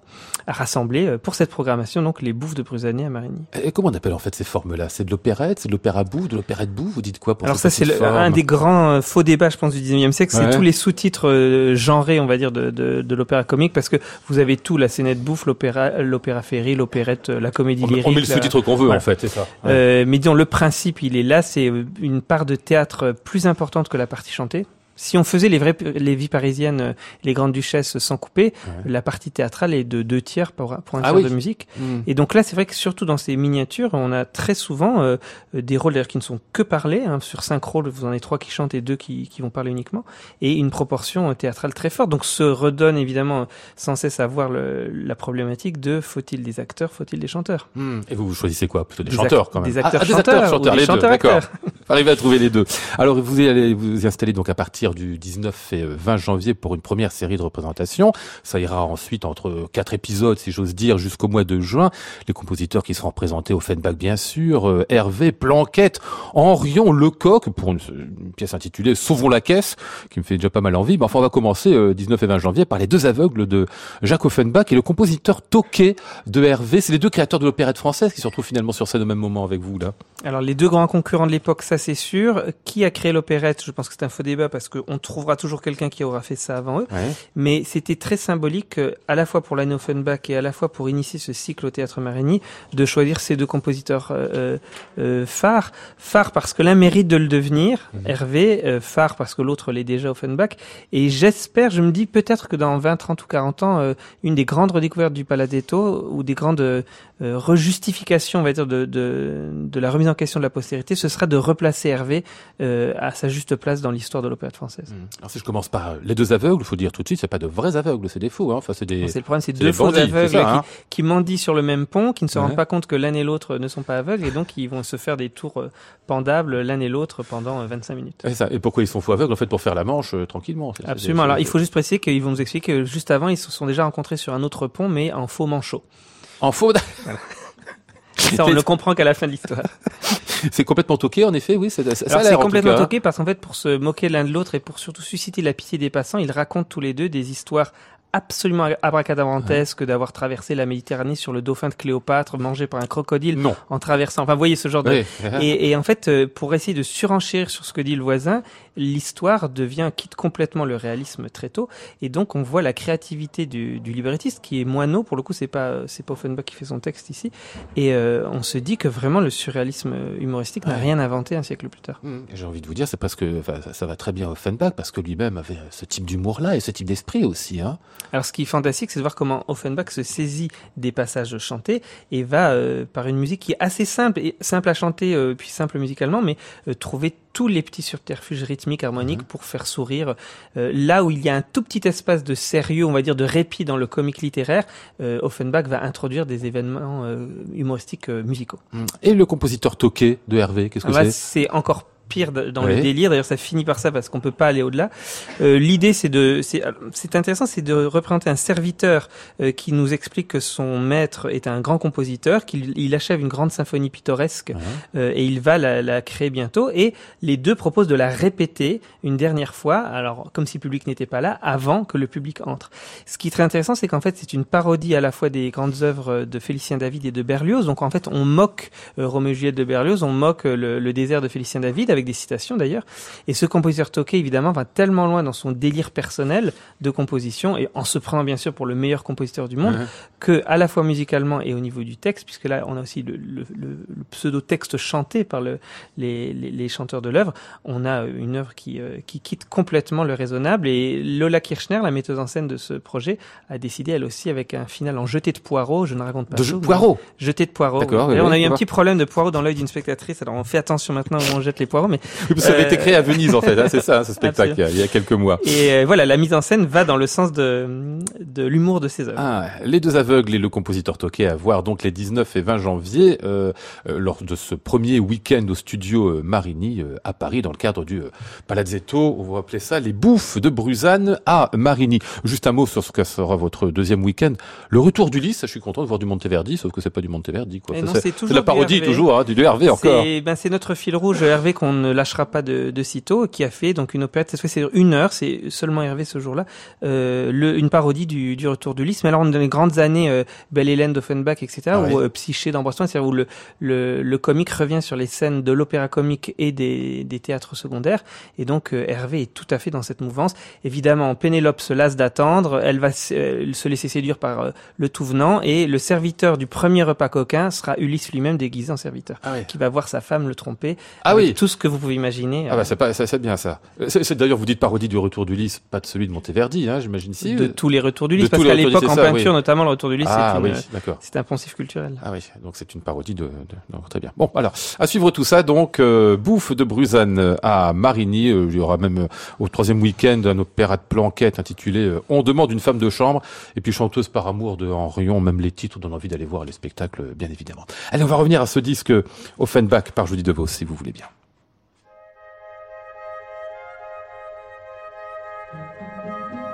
à, rassembler euh, pour cette programmation, donc les bouffes de Brusanier à Marigny. Et comment on appelle en fait ces formes-là? C'est de l'opérette, c'est de l'opéra bouffe, de l'opérette bouffe Vous dites quoi pour Alors ça c'est un des grands euh, faux débats, je pense, du 19e siècle, c'est tous les sous-titres genrés, on va dire, de, de, de l'opéra comique, parce que vous avez tout, la scénette bouffe, l'opéra, l'opéra l'opérette, la comédie lyrique. On met le sous-titre qu'on veut en fait, c'est ça. mais disons, le principe, il est là, c'est une part de théâtre plus importante que la partie chantée. Si on faisait les vraies les vies parisiennes, euh, les grandes duchesses sans couper, la partie théâtrale est de deux tiers pour, pour un ah tiers de musique. Hmm. Et donc là, c'est vrai que surtout dans ces miniatures, on a très souvent euh, des rôles d'ailleurs qui ne sont que parlés. Hein. Sur cinq rôles, vous en avez trois qui chantent et deux qui, qui vont parler uniquement, et une proportion euh, théâtrale très forte. Donc se redonne évidemment sans cesse à voir le, la problématique de faut-il des acteurs, faut-il des chanteurs? Hmm. Et vous, vous choisissez quoi? Plutôt des, chanteurs quand même. Des acteurs, ah, chanteurs, des chanteurs, deux. Arrivez à trouver les deux. Alors vous allez vous installer donc à partir du 19 et 20 janvier pour une première série de représentations. Ça ira ensuite entre quatre épisodes, si j'ose dire, jusqu'au mois de juin. Les compositeurs qui seront représentés au Fenbach, bien sûr, euh, Hervé, Planquette, Henrion, Lecoq, pour une, pièce intitulée Sauvons la caisse, qui me fait déjà pas mal envie. Mais enfin, on va commencer 19 euh, et 20 janvier par les deux aveugles de Jacques Offenbach et le compositeur Toquet de Hervé. C'est les deux créateurs de l'opérette française qui se retrouvent finalement sur scène au même moment avec vous, là. Alors, les deux grands concurrents de l'époque, ça c'est sûr. Qui a créé l'opérette? Je pense que c'est un faux débat parce qu'on trouvera toujours quelqu'un qui aura fait ça avant eux. Mais c'était très symbolique, euh, à la fois pour l'année Offenbach et à la fois pour initier ce cycle au Théâtre Marigny, de choisir ces deux compositeurs euh, euh, phares. Phares parce que l'un mérite de le devenir, mhm. Hervé, euh, phare parce que l'autre l'est déjà Offenbach. Et j'espère, je me dis peut-être que dans 20, 30 ou 40 ans, une des grandes redécouvertes du Paladetto ou des grandes rejustifications, on va dire, de, de, de, la remise en question de la postérité, ce sera de replacer Hervé à sa juste place dans l'histoire de l'opéra française. Mhm. Alors si je commence par les deux aveugles, il faut dire tout de suite, c'est pas de vrais aveugles, c'est des faux. Hein. Enfin, c'est des. C'est le problème, c'est deux faux aveugles hein. qui, mendient sur le même pont, qui ne se rendent pas compte que l'un et l'autre ne sont pas aveugles, et donc ils vont se faire des tours euh, pendables l'un et l'autre pendant 25 euh, minutes. Et, ça. et pourquoi ils sont faux aveugles En fait, pour faire la manche euh, tranquillement. Absolument. Alors, il faut juste préciser qu'ils vont nous expliquer que juste avant, ils se sont déjà rencontrés sur un autre pont, mais en faux manchot. En faux. *laughs* Ça, on ne comprend qu'à la fin de l'histoire. *laughs* *laughs* c'est complètement toqué, en effet, oui. Ça, ça c'est complètement toqué parce qu'en fait, pour se moquer l'un de l'autre et pour surtout susciter la pitié des passants, ils racontent tous les deux des histoires absolument abracadabrantesque d'avoir traversé la Méditerranée sur le dauphin de Cléopâtre, mangé par un crocodile non. en traversant. Enfin, vous voyez ce genre de. Et, et, en fait, euh, pour essayer de surenchérir sur ce que dit le voisin, l'histoire devient quitte complètement le réalisme très tôt, et donc on voit la créativité du, du librettiste qui est moineau. Pour le coup, c'est pas c'est pas Offenbach qui fait son texte ici, et euh, on se dit que vraiment le surréalisme humoristique n'a rien inventé un siècle plus tard. Mmh. J'ai envie de vous dire, c'est parce que ça, ça, va très bien Offenbach parce que lui-même avait ce type d'humour-là et ce type d'esprit aussi. Hein. Alors, ce qui est fantastique, c'est de voir comment Offenbach se saisit des passages chantés et va euh, par une musique qui est assez simple, et simple à chanter, euh, puis simple musicalement, mais trouver tous les petits subterfuges rythmiques, harmoniques mhm. pour faire sourire. Euh, là où il y a un tout petit espace de sérieux, on va dire de répit dans le comique littéraire, euh, Offenbach va introduire des événements euh, humoristiques musicaux. Et le compositeur toqué de Hervé, qu'est-ce que c'est? C'est encore pire dans Oui. le délire. D'ailleurs, ça finit par ça parce qu'on peut pas aller au-delà. Euh, L'idée, c'est de, c'est, c'est intéressant, c'est de représenter un serviteur euh, qui nous explique que son maître est un grand compositeur, qu'il il achève une grande symphonie pittoresque euh, et il va la, la créer bientôt. Et les deux proposent de la répéter une dernière fois, alors comme si le public n'était pas là, avant que le public entre. Ce qui est très intéressant, c'est qu'en fait, c'est une parodie à la fois des grandes œuvres de Félicien David et de Berlioz. Donc en fait, on moque euh, Roméo et Juliette de Berlioz, on moque euh, le, le désert de Félicien David, avec des citations d'ailleurs. Et ce compositeur Tokay, évidemment, va tellement loin dans son délire personnel de composition, et en se prenant bien sûr pour le meilleur compositeur du monde, Mhm. que à la fois musicalement et au niveau du texte, puisque là on a aussi le, le- le- le pseudo-texte chanté par le, les, les- les chanteurs de l'œuvre, on a une œuvre qui, euh, qui quitte complètement le raisonnable. Et Lola Kirchner, la metteuse en scène de ce projet, a décidé elle aussi avec un final en jeté de poireaux. Je ne raconte pas De tout, poireaux. Jeté de poireaux. D'accord, oui. oui, on a eu un petit problème de poireaux dans l'œil d'une spectatrice. Alors on fait attention maintenant où on jette les poireaux, mais Ça avait Euh, été créé à Venise en fait, hein, c'est ça, ce *laughs* spectacle, Absolument. il y a quelques mois. et euh, voilà, la mise en scène va dans le sens de, de l'humour de ces œuvres. Ah, les deux aveugles et le compositeur Tokay à voir donc les 19 et 20 janvier euh, euh, lors de ce premier week-end au studio euh, Marini euh, à Paris dans le cadre du euh, Palazzetto, on va appeler ça les bouffes de Bruzane à Marini. Juste un mot sur ce que sera votre deuxième week-end. Le retour du Lys, je suis content de voir du Monteverdi, sauf que c'est pas du Monteverdi quoi. C'est c'est la parodie toujours, hein, du Hervé encore. C'est ben, c'est notre fil rouge Hervé qu'on ne lâchera pas de, de sitôt, qui a fait donc une opérette. Cette fois, c'est une heure, c'est seulement Hervé ce jour-là. Euh, le, une parodie du, du Retour du Lys. Mais alors, on dans les grandes années euh, Belle Hélène d'Offenbach, etc., Ah ou ouais. euh, Psyché d'Ambroise c'est-à-dire où le, le, le comique revient sur les scènes de l'opéra comique et des, des théâtres secondaires. Et donc, euh, Hervé est tout à fait dans cette mouvance. Évidemment, Pénélope se lasse d'attendre. Elle va se, euh, se laisser séduire par le tout venant. Et le serviteur du premier repas coquin sera Ulysse lui-même déguisé en serviteur Ah, ouais. qui va voir sa femme le tromper. Ah oui. Tout ce que vous pouvez imaginer. Ah euh, bah c'est pas c'est bien ça. Euh, C'est d'ailleurs vous dites parodie du retour du Lys, pas de celui de Monteverdi, hein, j'imagine si. de tous les retours du de Lys. Parce qu'à l'époque, en ça, peinture, oui. notamment, le retour du Lys, Ah c'est oui, un poncif culturel. Ah oui, donc c'est une parodie de, de... non, très bien. Bon, alors, à suivre tout ça, donc, euh, Bouffe de Bruzane euh, à Marigny. Euh, il y aura même euh, au troisième week-end un opéra de planquette intitulé euh, On demande une femme de chambre. Et puis chanteuse par amour de Henrion, même les titres donnent envie d'aller voir les spectacles, euh, bien évidemment. Allez, on va revenir à ce disque Offenbach par Judy DeVos, si vous voulez bien. Thank you.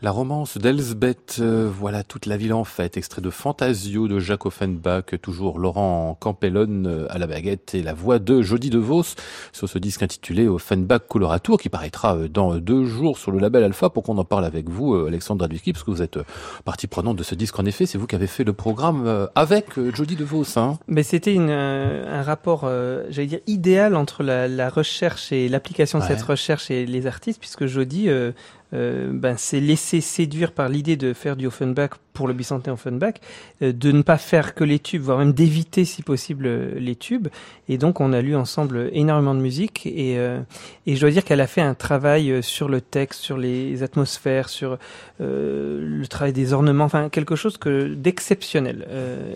La romance d'Elsbeth, euh, voilà toute la ville en fête, extrait de Fantasio de Jacques Offenbach, toujours Laurent Campellone euh, à la baguette et la voix de Jody DeVos sur ce disque intitulé Offenbach Coloratour qui paraîtra euh, dans deux jours sur le label Alpha pour qu'on en parle avec vous, Alexandre Radwicki, parce que vous êtes partie prenante de ce disque. En effet, c'est vous qui avez fait le programme avec Jody DeVos. Hein Mais c'était un rapport, j'allais dire, idéal entre la, recherche et l'application de cette recherche et les artistes, puisque Jody euh, ben, s'est laissé séduire par l'idée de faire du Offenbach pour le bicentenaire Offenbach, euh, de ne pas faire que les tubes, voire même d'éviter si possible euh, les tubes. Et donc on a lu ensemble énormément de musique et, euh, et je dois dire qu'elle a fait un travail sur le texte, sur les atmosphères, sur le travail des ornements, enfin quelque chose que d'exceptionnel.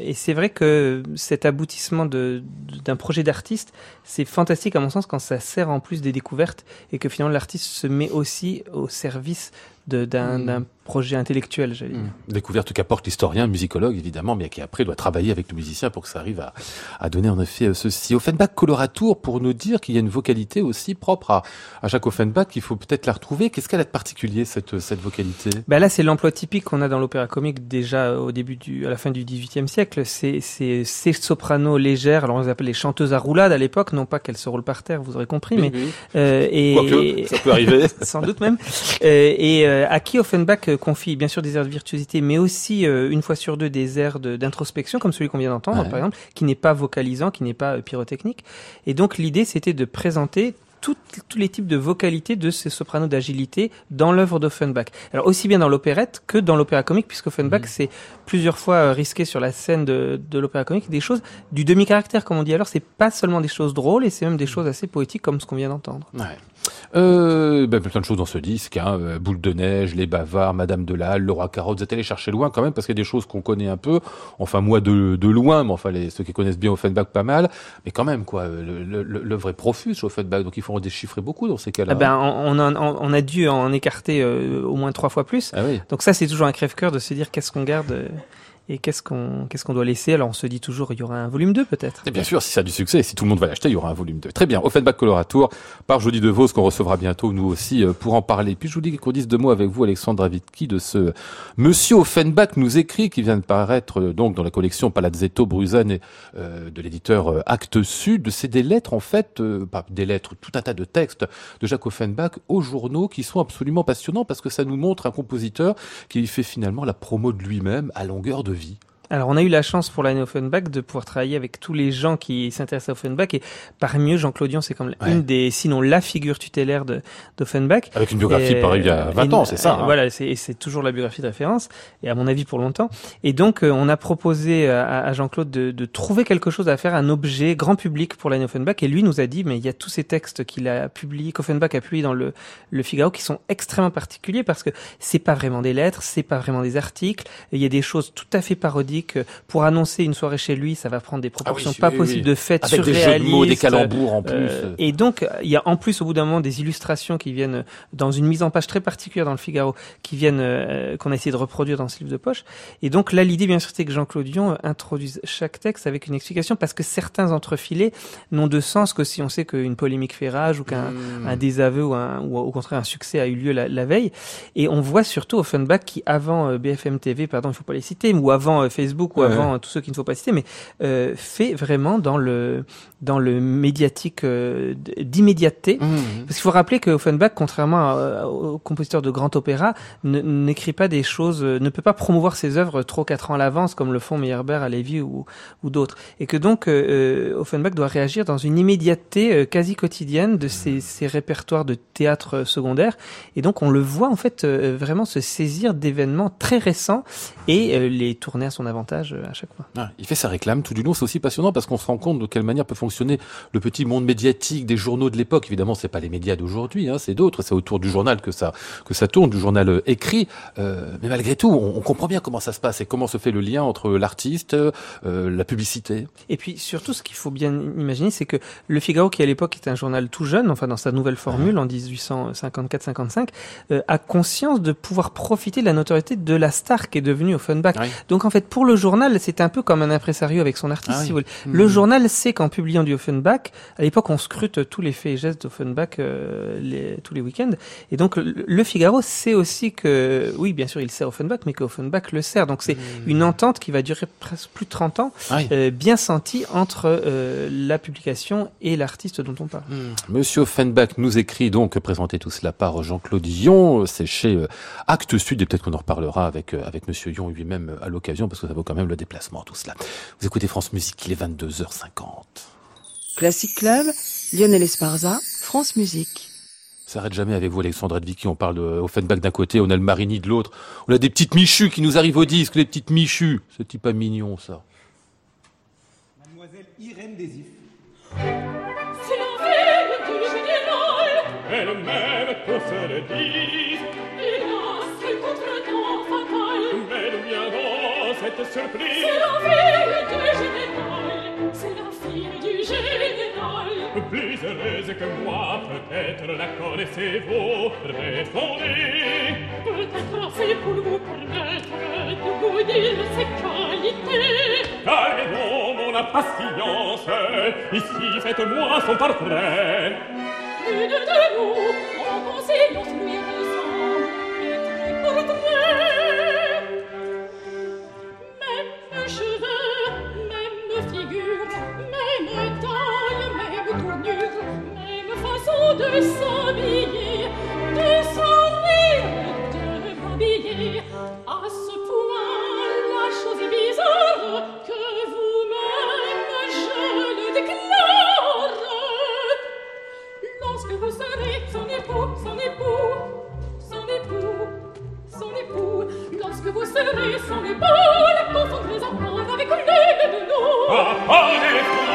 et c'est vrai que cet aboutissement de, d'un projet d'artiste, c'est fantastique à mon sens quand ça sert en plus des découvertes et que finalement l'artiste se met aussi au service service d'un mmh projet intellectuel, j'allais dire. Mmh. Découverte qu'apporte l'historien, musicologue évidemment, mais qui après doit travailler avec le musicien pour que ça arrive à, à donner en effet euh, ceci. Offenbach Coloratour pour nous dire qu'il y a une vocalité aussi propre à, à Jacques Offenbach, qu'il faut peut-être la retrouver. Qu'est-ce qu'elle a de particulier cette, cette vocalité? Ben Là, c'est l'emploi typique qu'on a dans l'opéra comique déjà au début du, à la fin du XVIIIe siècle. C'est ces sopranos légères, alors on les appelle les chanteuses à roulade à l'époque, non pas qu'elles se roulent par terre, vous aurez compris, mais euh, et ça peut arriver, *laughs* sans doute même. Euh, et euh, à qui Offenbach confie bien sûr des airs de virtuosité, mais aussi euh, une fois sur deux des airs d'introspection, comme celui qu'on vient d'entendre, par exemple, qui n'est pas vocalisant, qui n'est pas euh, pyrotechnique. Et donc l'idée, c'était de présenter tous les types de vocalités de ces sopranos d'agilité dans l'œuvre d'Offenbach. Alors aussi bien dans l'opérette que dans l'opéra comique, puisque Offenbach s'est plusieurs fois euh, risqué sur la scène de, de l'opéra comique des choses du demi-caractère, comme on dit alors. C'est pas seulement des choses drôles, et c'est même des choses assez poétiques, comme ce qu'on vient d'entendre. Ouais. Euh, ben, plein de choses dans ce disque, hein, euh, Boule de neige, Les Bavards, Madame de la Laura Carotte, vous êtes allé chercher loin quand même parce qu'il y a des choses qu'on connaît un peu, enfin moi de, de loin, mais enfin les, ceux qui connaissent bien Offenbach pas mal, mais quand même quoi, l'œuvre est profuse chez Offenbach, donc il faut en déchiffrer beaucoup dans ces cas-là. Ah ben, on, a dû en écarter euh, au moins trois fois plus, ah oui. donc ça c'est toujours un crève-cœur de se dire qu'est-ce qu'on garde euh, et qu'est-ce qu'on qu'est-ce doit laisser? Alors on se dit toujours il y aura un volume 2 peut-être. Et bien sûr, si ça a du succès si tout le monde va l'acheter, il y aura un volume 2. Très bien. Offenbach Coloratour par Jody DeVos qu'on recevra bientôt nous aussi euh, pour en parler. Puis je vous dis qu'on dise deux mots avec vous Alexandre Davidki de ce monsieur Offenbach nous écrit qui vient de paraître euh, donc dans la collection Palazzetto Bruzane euh, de l'éditeur euh, Actes Sud. C'est des lettres en fait, pas des lettres, tout un tas de textes de Jacques Offenbach aux journaux qui sont absolument passionnants parce que ça nous montre un compositeur qui fait finalement la promo de lui-même à longueur de vie. Alors, on a eu la chance pour l'année Offenbach de pouvoir travailler avec tous les gens qui s'intéressent à Offenbach et parmi eux, Jean Claudion, c'est comme une des, sinon la figure tutélaire d'Offenbach. Avec une biographie pareille il y a 20 ans, c'est ça. Hein. Voilà, c'est toujours la biographie de référence et à mon avis pour longtemps. Et donc, euh, on a proposé à, à Jean-Claude de, de, trouver quelque chose à faire, un objet grand public pour l'année Offenbach et lui nous a dit, mais il y a tous ces textes qu'il a publiés, qu'Offenbach a publiés dans le, le Figaro qui sont extrêmement particuliers parce que c'est pas vraiment des lettres, c'est pas vraiment des articles, il y a des choses tout à fait parodiques euh, pour annoncer une soirée chez lui, ça va prendre des proportions Ah oui, pas oui, possibles oui. de fêtes Avec des jeux de mots, des calembours en plus. Euh, et donc, il y a en plus au bout d'un moment des illustrations qui viennent dans une mise en page très particulière dans le Figaro, qui viennent euh, qu'on a essayé de reproduire dans ce livre de poche. Et donc là, l'idée, bien sûr, c'est que Jean-Claude Dion euh, introduise chaque texte avec une explication, parce que certains entrefilés n'ont de sens que si on sait qu'une polémique fait rage ou qu'un Mmh. un désaveu ou, un, ou au contraire un succès a eu lieu la, la veille. Et on voit surtout Offenbach qui, avant euh, BFM TV, pardon, il faut pas les citer, ou avant euh, Facebook, ou avant euh, tous ceux qu'il ne faut pas citer, mais euh, fait vraiment dans le dans le médiatique euh, d'immédiateté. Mmh. Parce qu'il faut rappeler que Offenbach, contrairement aux compositeurs de grand opéra, n'écrit pas des choses, euh, ne peut pas promouvoir ses œuvres trop quatre ans à l'avance, comme le font Meyerbeer, Alevi ou, ou d'autres. Et que donc euh, Offenbach doit réagir dans une immédiateté quasi quotidienne de ses, ses répertoires de théâtre secondaire. Et donc on le voit en fait vraiment se saisir d'événements très récents et les tourner à son avantage euh, à chaque fois. Ah, il fait sa réclame tout du long, c'est aussi passionnant parce qu'on se rend compte de quelle manière peut fonctionner le petit monde médiatique des journaux de l'époque. Évidemment, c'est pas les médias d'aujourd'hui, hein, c'est d'autres, c'est autour du journal que ça que ça tourne, du journal euh, écrit. Euh, mais malgré tout, on, on comprend bien comment ça se passe et comment se fait le lien entre l'artiste, euh, la publicité. Et puis surtout, ce qu'il faut bien imaginer, c'est que Le Figaro, qui à l'époque était un journal tout jeune, enfin dans sa nouvelle formule en 1854-55, euh, a conscience de pouvoir profiter de la notoriété de la star qui est devenue Offenbach. Oui. Donc en fait, pour le journal, c'est un peu comme un impresario avec son artiste. Ah oui. si vous voulez. Le journal sait qu'en publiant du Offenbach, à l'époque, on scrute tous les faits et gestes d'Offenbach euh, les, tous les week-ends. Et donc le Le Figaro sait aussi que, oui, bien sûr, il sert Offenbach, mais qu'Offenbach le sert. Donc c'est une entente qui va durer presque plus de 30 ans Ah oui. euh, bien senti entre euh, la publication et l'artiste dont on parle. Monsieur Offenbach nous écrit donc, présenter tout cela par Jean-Claude Dion, c'est chez euh, Actes Sud, et peut-être qu'on en reparlera avec, euh, avec Monsieur Dion lui-même euh, à l'occasion, parce que ça vaut quand même le déplacement, tout cela. Vous écoutez France Musique, il est 22h50. Classic Club, Lionel Esparza, France Musique. Ça s'arrête jamais avec vous, Alexandre Vicky. On parle de Offenbach d'un côté, on a le Marini de l'autre. On a des petites michus qui nous arrivent au disque, les petites michus. C'est type pas mignon, ça. Mademoiselle Irène Desif. C'est la veille du général. Elle-même qu'on se le dise, cette surprise. C'est la fille du général C'est la fille du général. Plus heureuse que moi Peut-être la connaissez-vous. Répondez Peut-être assez pour vous permettre De vous dire ses qualités. Calmez-vous mon impatience. Ici faites-moi son portrait. L'une de nous En conseillant lui ressemble Et très portrait. Son époux, son époux, son époux, son époux. Lorsque vous serez son époux Ne confondrez en preuve avec l'une de nous Ah, ah, les fonds,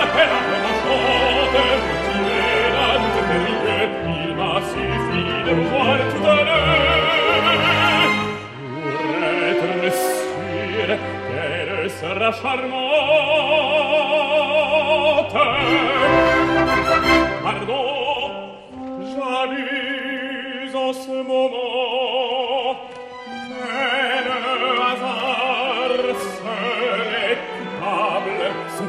la peine à chante Retirez la doute Il m'a suffi de vous voir tout à l'heure Pour être sûr qu'elle sera charmante. Pardon, j'abuse en ce moment.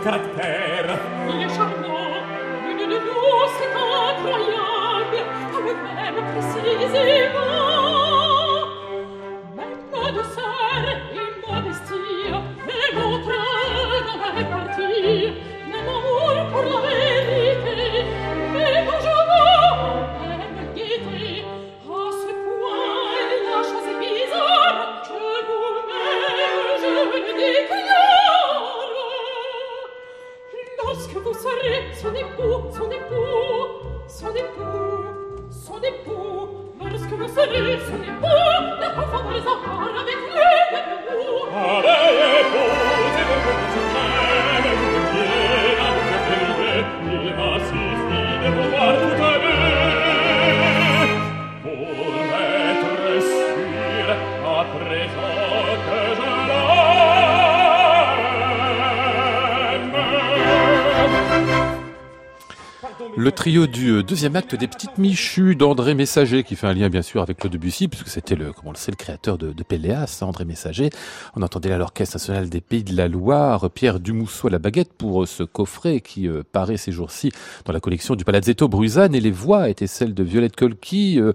caractère. Il est charmant, une de nous, c'est incroyable, avec même précisément. Le trio du euh, deuxième acte des Petites Michues d'André Messager, qui fait un lien bien sûr avec Claude Debussy, puisque c'était le, comme on le sait, le créateur de, de Péléas, hein, André Messager. On entendait là l'Orchestre national des Pays de la Loire, Pierre Dumousseau la baguette pour euh, ce coffret qui euh, paraît ces jours-ci dans la collection du Palazzetto Bruzane, et les voix étaient celles de Violette Colqui, euh,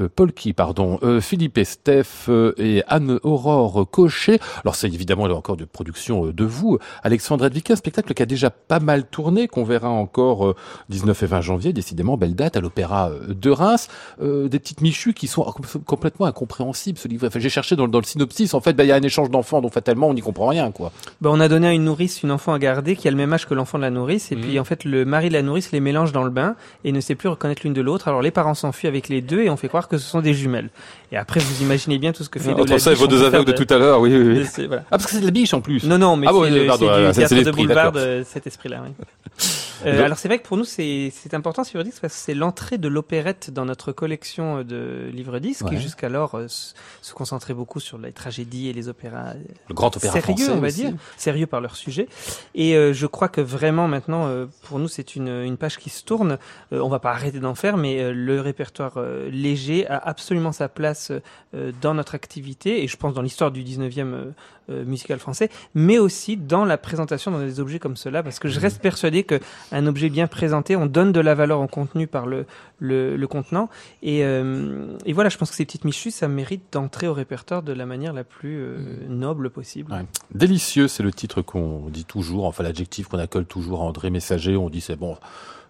euh, Polki, pardon, Philippe Estef et Anne-Aurore Cochet. Alors c'est évidemment là encore de production de vous, Alexandre Edvika, un spectacle qui a déjà pas mal tourné, qu'on verra encore euh, 19 et 20 janvier, décidément, belle date, à l'Opéra euh, de Reims. Euh, des petites michus qui sont com- complètement incompréhensibles, ce livre. Enfin, j'ai cherché dans, le- dans le synopsis, en fait, bah, il y a un échange d'enfants, donc fatalement, on n'y comprend rien, quoi. Bah, on a donné à une nourrice une enfant à garder qui a le même âge que l'enfant de la nourrice. Et Mhm. puis, en fait, le mari de la nourrice les mélange dans le bain et ne sait plus reconnaître l'une de l'autre. Alors, les parents s'enfuient avec les deux et on fait croire que ce sont des jumelles. Et après, vous imaginez bien tout ce que fait de Entre ça et vos deux aveugles de tout à l'heure, oui, oui, voilà. Ah, parce que c'est de la biche en plus. Non, non, mais Ah bon, c'est pardon, voilà, théâtre de boulevard de cet esprit-là. oui. *laughs* Euh, alors c'est vrai que pour nous c'est important sur disque parce que c'est l'entrée de l'opérette dans notre collection de livres disques Ouais. qui jusqu'alors euh, se concentrait beaucoup sur les tragédies et les opéras Le grand opéra sérieux français on va aussi. dire sérieux par leur sujet et euh, je crois que vraiment maintenant euh, pour nous c'est une, une page qui se tourne Euh, on va pas arrêter d'en faire mais euh, le répertoire euh, léger a absolument sa place euh, dans notre activité et je pense dans l'histoire du 19e euh, euh, musical français mais aussi dans la présentation dans des objets comme cela parce que je reste persuadé que un objet bien présenté on donne de la valeur au contenu par le le, le contenant et, euh, et voilà je pense que ces petites michus ça mérite d'entrer au répertoire de la manière la plus euh, noble possible Ouais. Délicieux, c'est le titre qu'on dit toujours, enfin l'adjectif qu'on accole toujours à André Messager. On dit c'est bon,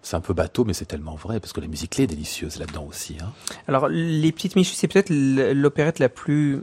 c'est un peu bateau, mais c'est tellement vrai parce que la musique est délicieuse là-dedans aussi. Hein. Alors, les petites Michus, c'est peut-être l'opérette la plus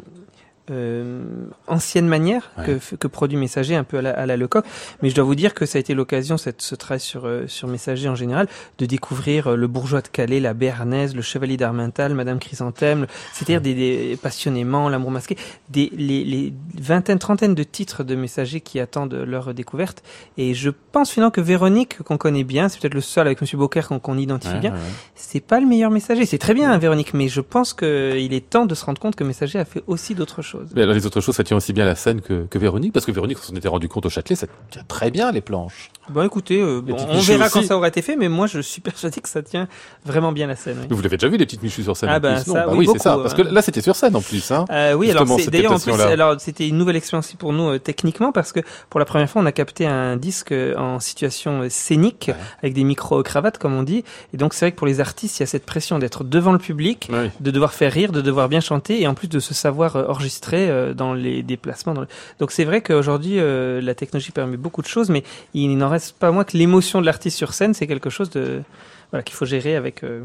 euh, ancienne manière Ouais. que, que produit Messager, un peu à la, à la Lecoq. Mais je dois vous dire que ça a été l'occasion, cette, ce travail sur, euh, sur Messager en général, de découvrir euh, le bourgeois de Calais, la Béarnaise, le chevalier d'Armental, Madame Chrysanthème, c'est-à-dire des, des passionnément, l'amour masqué, des, les, les vingtaines, trentaines de titres de Messager qui attendent leur découverte. Et je pense finalement que Véronique, qu'on connaît bien, c'est peut-être le seul avec Monsieur Beaucaire qu'on qu'on identifie Ouais, bien, ouais. c'est pas le meilleur messager. C'est très bien, hein, Véronique, mais je pense qu'il est temps de se rendre compte que Messager a fait aussi d'autres choses. Mais alors les autres choses, ça tient aussi bien la scène que, que Véronique, parce que Véronique, on s'en était rendu compte au Châtelet, ça tient très bien les planches. Bon, écoutez, euh, bon, petites on verra aussi. quand ça aura été fait, mais moi, je suis *laughs* persuadé que ça tient vraiment bien la scène. oui. Vous l'avez déjà vu les petites michus sur scène Ah bah, ça, Bah oui, c'est ça, beaucoup, parce que hein. là c'était sur scène en plus. Hein. Euh, oui, alors d'ailleurs en plus, alors c'était une nouvelle expérience pour nous euh, techniquement parce que pour la première fois on a capté un disque en situation scénique Ouais. avec des micro cravates comme on dit et donc c'est vrai que pour les artistes il y a cette pression d'être devant le public, Oui. de devoir faire rire, de devoir bien chanter et en plus de se savoir enregistrer euh, dans les déplacements. Donc c'est vrai qu'aujourd'hui euh, la technologie permet beaucoup de choses, mais il n'en reste pas moins que l'émotion de l'artiste sur scène, c'est quelque chose qu'il faut gérer avec euh,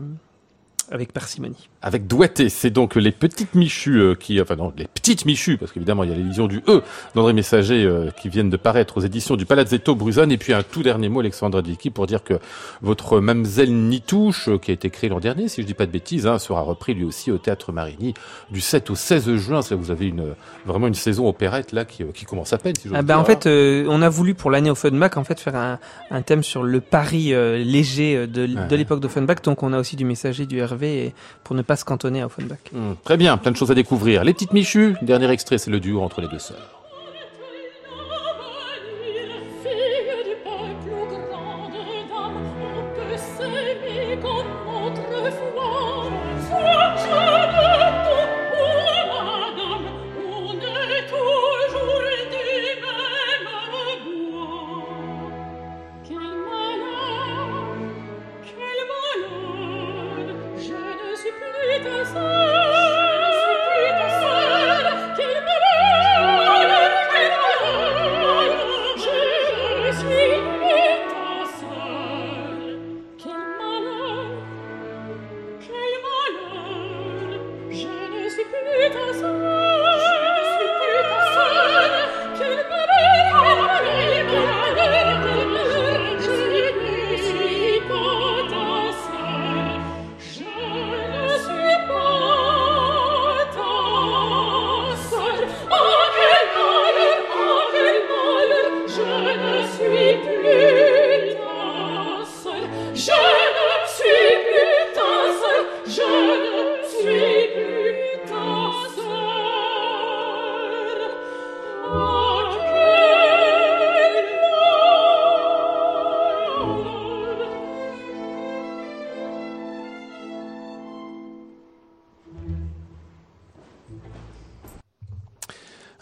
avec parcimonie. Avec doigté, c'est donc les petites michus euh, qui, enfin non, les petites michus, parce qu'évidemment il y a l'édition du E d'André Messager euh, qui viennent de paraître aux éditions du Palazzetto Bruzane, et puis un tout dernier mot, Alexandre Vicky, pour dire que votre Mamselle Nitouche, euh, qui a été créé l'an dernier, si je dis pas de bêtises, hein, sera repris lui aussi au Théâtre Marigny du 7 au 16 juin. Que vous avez une vraiment une saison opérette là qui, euh, qui commence à peine. Si Ah dire, en fait, euh, on a voulu pour l'année Offenbach en fait faire un, un thème sur le pari euh, léger de, Ouais. de l'époque d'Offenbach. Donc on a aussi du messager du Hervé et pour ne pas se cantonner à Offenbach. Hum, très bien, plein de choses à découvrir. Les petites michus, dernier extrait, c'est le duo entre les deux sœurs.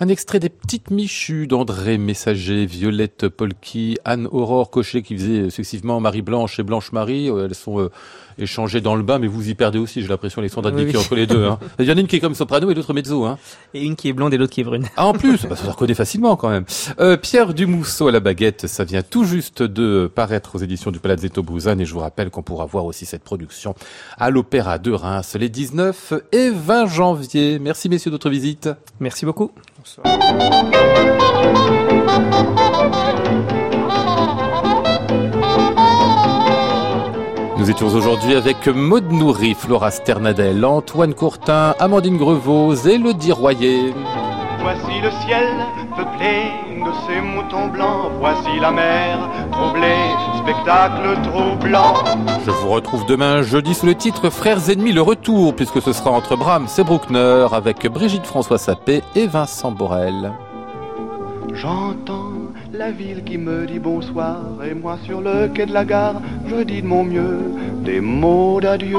Un extrait des Petites Michues d'André Messager, Violette Polky, Anne-Aurore Cochet qui faisait successivement Marie-Blanche et Blanche-Marie. Euh, Elles sont euh, échangées dans le bain, mais vous y perdez aussi, j'ai l'impression, les sons Oui, oui. entre les deux. Hein. *laughs* Il y en a une qui est comme soprano et l'autre mezzo. Hein. Et une qui est blonde et l'autre qui est brune. Ah, en plus, bah, ça se reconnaît facilement quand même. Euh, Pierre Dumousseau à la baguette, ça vient tout juste de paraître aux éditions du Palazzetto Bruzane et je vous rappelle qu'on pourra voir aussi cette production à l'Opéra de Reims les 19 et 20 janvier. Merci messieurs d'autres visites. Merci beaucoup. Nous étions aujourd'hui avec Maud Nourri, Flora Sternadel, Antoine Courtin, Amandine Grevaux, Élodie Royer. Voici le ciel peuplé de ces moutons blancs. Voici la mer troublée, spectacle troublant. Je vous retrouve demain jeudi sous le titre Frères ennemis le retour, puisque ce sera entre Brahms et Bruckner avec Brigitte François Sapé et Vincent Borel. J'entends la ville qui me dit bonsoir et moi sur le quai de la gare, je dis de mon mieux des mots d'adieu.